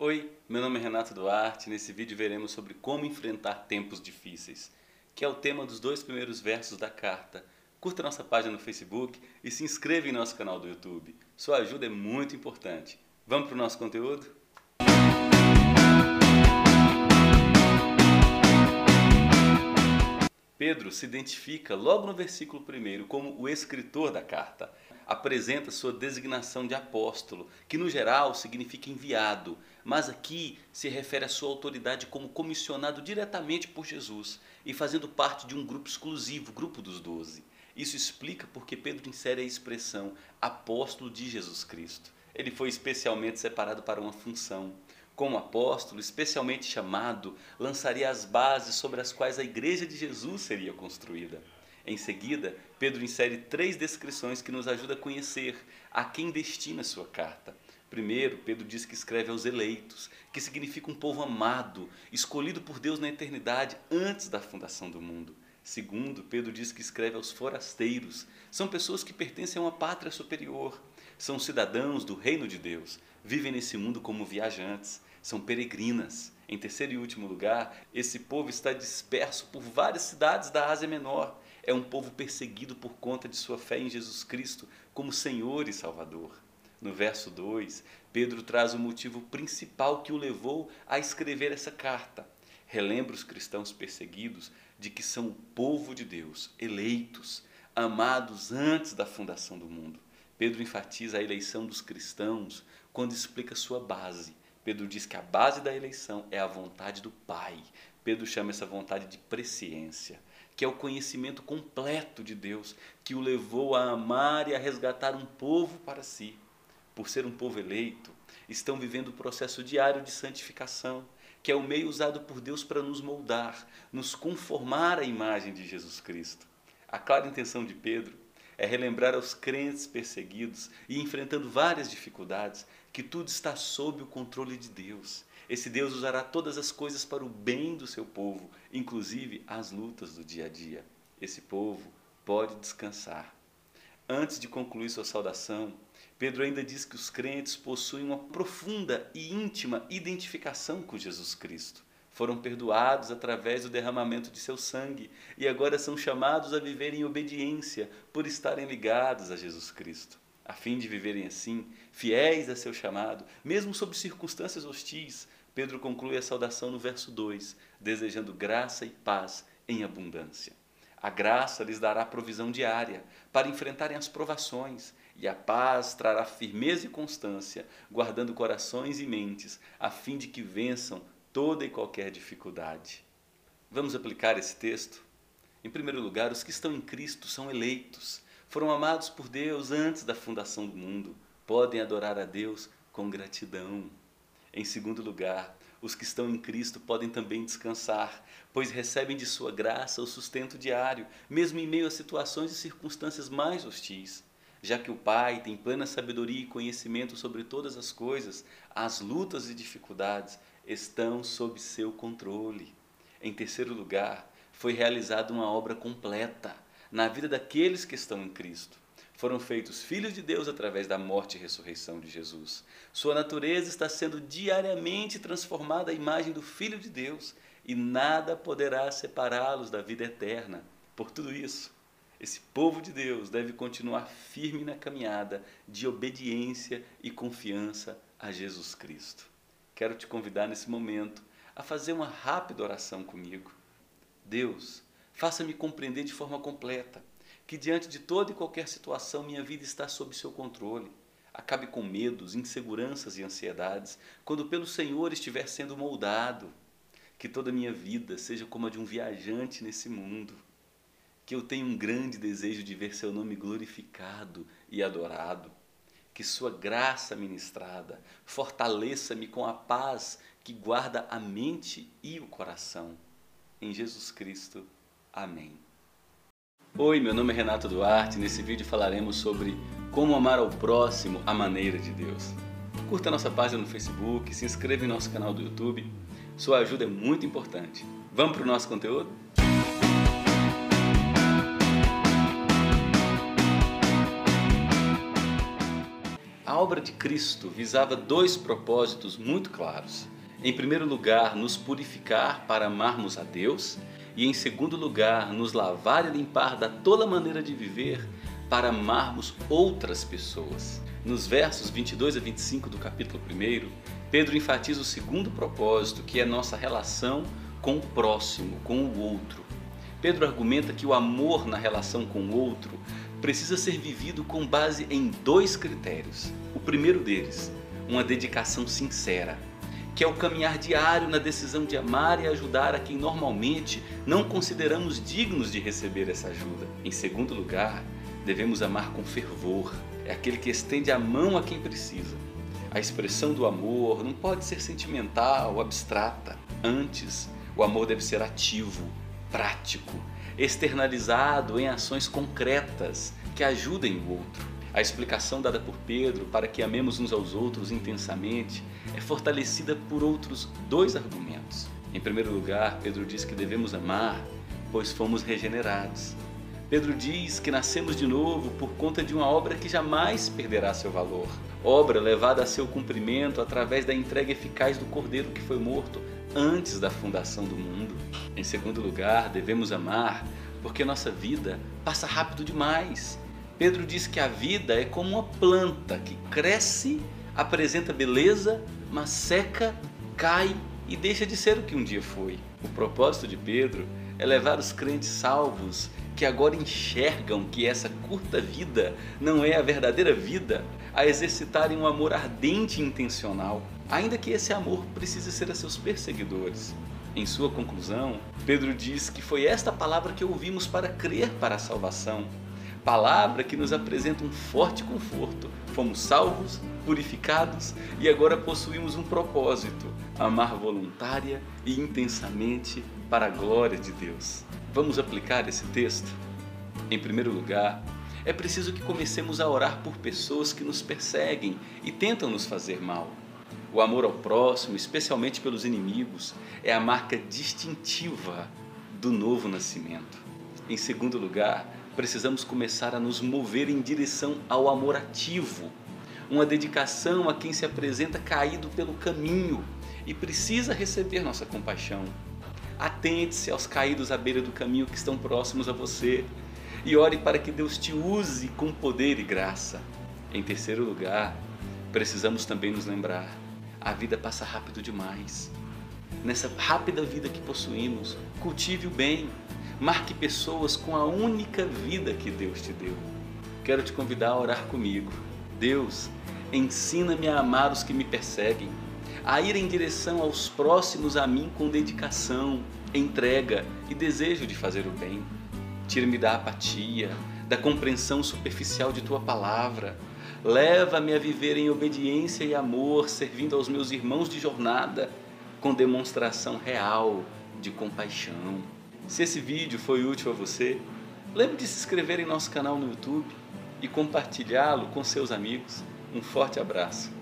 Oi, meu nome é Renato Duarte. Nesse vídeo veremos sobre como enfrentar tempos difíceis, que é o tema dos dois primeiros versos da carta. Curta nossa página no Facebook e se inscreva em nosso canal do YouTube. Sua ajuda é muito importante. Vamos para o nosso conteúdo? Pedro se identifica logo no versículo 1 como o escritor da carta. Apresenta sua designação de apóstolo, que no geral significa enviado, mas aqui se refere à sua autoridade como comissionado diretamente por Jesus e fazendo parte de um grupo exclusivo, grupo dos doze. Isso explica porque Pedro insere a expressão apóstolo de Jesus Cristo. Ele foi especialmente separado para uma função como apóstolo, especialmente chamado, lançaria as bases sobre as quais a igreja de Jesus seria construída. Em seguida, Pedro insere três descrições que nos ajudam a conhecer a quem destina sua carta. Primeiro, Pedro diz que escreve aos eleitos, que significa um povo amado, escolhido por Deus na eternidade antes da fundação do mundo. Segundo, Pedro diz que escreve aos forasteiros, são pessoas que pertencem a uma pátria superior, são cidadãos do reino de Deus, vivem nesse mundo como viajantes, são peregrinas. Em terceiro e último lugar, esse povo está disperso por várias cidades da Ásia Menor. É um povo perseguido por conta de sua fé em Jesus Cristo como Senhor e Salvador. No verso 2, Pedro traz o motivo principal que o levou a escrever essa carta. Relembra os cristãos perseguidos de que são o povo de Deus, eleitos, amados antes da fundação do mundo. Pedro enfatiza a eleição dos cristãos quando explica sua base, Pedro diz que a base da eleição é a vontade do Pai. Pedro chama essa vontade de presciência, que é o conhecimento completo de Deus, que o levou a amar e a resgatar um povo para si. Por ser um povo eleito, estão vivendo o processo diário de santificação, que é o meio usado por Deus para nos moldar, nos conformar à imagem de Jesus Cristo. A clara intenção de Pedro é relembrar aos crentes perseguidos e enfrentando várias dificuldades que tudo está sob o controle de Deus. Esse Deus usará todas as coisas para o bem do seu povo, inclusive as lutas do dia a dia. Esse povo pode descansar. Antes de concluir sua saudação, Pedro ainda diz que os crentes possuem uma profunda e íntima identificação com Jesus Cristo foram perdoados através do derramamento de seu sangue e agora são chamados a viver em obediência por estarem ligados a Jesus Cristo, a fim de viverem assim, fiéis a seu chamado, mesmo sob circunstâncias hostis. Pedro conclui a saudação no verso 2, desejando graça e paz em abundância. A graça lhes dará provisão diária para enfrentarem as provações, e a paz trará firmeza e constância, guardando corações e mentes, a fim de que vençam toda e qualquer dificuldade. Vamos aplicar esse texto? Em primeiro lugar, os que estão em Cristo são eleitos, foram amados por Deus antes da fundação do mundo, podem adorar a Deus com gratidão. Em segundo lugar, os que estão em Cristo podem também descansar, pois recebem de Sua graça o sustento diário, mesmo em meio a situações e circunstâncias mais hostis. Já que o Pai tem plena sabedoria e conhecimento sobre todas as coisas, as lutas e dificuldades estão sob seu controle. Em terceiro lugar, foi realizada uma obra completa na vida daqueles que estão em Cristo. Foram feitos filhos de Deus através da morte e ressurreição de Jesus. Sua natureza está sendo diariamente transformada à imagem do Filho de Deus e nada poderá separá-los da vida eterna. Por tudo isso, esse povo de Deus deve continuar firme na caminhada de obediência e confiança a Jesus Cristo quero te convidar nesse momento a fazer uma rápida oração comigo. Deus, faça-me compreender de forma completa que diante de toda e qualquer situação minha vida está sob seu controle. Acabe com medos, inseguranças e ansiedades quando pelo Senhor estiver sendo moldado. Que toda a minha vida seja como a de um viajante nesse mundo. Que eu tenha um grande desejo de ver seu nome glorificado e adorado que Sua graça ministrada fortaleça-me com a paz que guarda a mente e o coração. Em Jesus Cristo. Amém. Oi, meu nome é Renato Duarte. Nesse vídeo falaremos sobre como amar ao próximo à maneira de Deus. Curta nossa página no Facebook, se inscreva em nosso canal do YouTube. Sua ajuda é muito importante. Vamos para o nosso conteúdo? obra de Cristo visava dois propósitos muito claros. Em primeiro lugar, nos purificar para amarmos a Deus, e em segundo lugar, nos lavar e limpar da toda maneira de viver para amarmos outras pessoas. Nos versos 22 a 25 do capítulo 1, Pedro enfatiza o segundo propósito, que é nossa relação com o próximo, com o outro. Pedro argumenta que o amor na relação com o outro precisa ser vivido com base em dois critérios. O primeiro deles, uma dedicação sincera, que é o caminhar diário na decisão de amar e ajudar a quem normalmente não consideramos dignos de receber essa ajuda. Em segundo lugar, devemos amar com fervor, é aquele que estende a mão a quem precisa. A expressão do amor não pode ser sentimental ou abstrata. Antes, o amor deve ser ativo, prático, externalizado em ações concretas que ajudem o outro. A explicação dada por Pedro para que amemos uns aos outros intensamente é fortalecida por outros dois argumentos. Em primeiro lugar, Pedro diz que devemos amar, pois fomos regenerados. Pedro diz que nascemos de novo por conta de uma obra que jamais perderá seu valor. Obra levada a seu cumprimento através da entrega eficaz do Cordeiro que foi morto antes da fundação do mundo. Em segundo lugar, devemos amar porque nossa vida passa rápido demais. Pedro diz que a vida é como uma planta que cresce, apresenta beleza, mas seca, cai e deixa de ser o que um dia foi. O propósito de Pedro é levar os crentes salvos que agora enxergam que essa curta vida não é a verdadeira vida, a exercitarem um amor ardente e intencional, ainda que esse amor precise ser a seus perseguidores. Em sua conclusão, Pedro diz que foi esta palavra que ouvimos para crer para a salvação. Palavra que nos apresenta um forte conforto. Fomos salvos, purificados e agora possuímos um propósito: amar voluntária e intensamente para a glória de Deus. Vamos aplicar esse texto? Em primeiro lugar, é preciso que comecemos a orar por pessoas que nos perseguem e tentam nos fazer mal. O amor ao próximo, especialmente pelos inimigos, é a marca distintiva do novo nascimento. Em segundo lugar, precisamos começar a nos mover em direção ao amor ativo, uma dedicação a quem se apresenta caído pelo caminho e precisa receber nossa compaixão. Atente-se aos caídos à beira do caminho que estão próximos a você e ore para que Deus te use com poder e graça. Em terceiro lugar, precisamos também nos lembrar: a vida passa rápido demais. Nessa rápida vida que possuímos, cultive o bem, marque pessoas com a única vida que Deus te deu. Quero te convidar a orar comigo. Deus, ensina-me a amar os que me perseguem a ir em direção aos próximos a mim com dedicação, entrega e desejo de fazer o bem. Tira-me da apatia, da compreensão superficial de tua palavra. Leva-me a viver em obediência e amor, servindo aos meus irmãos de jornada, com demonstração real de compaixão. Se esse vídeo foi útil a você, lembre de se inscrever em nosso canal no YouTube e compartilhá-lo com seus amigos. Um forte abraço.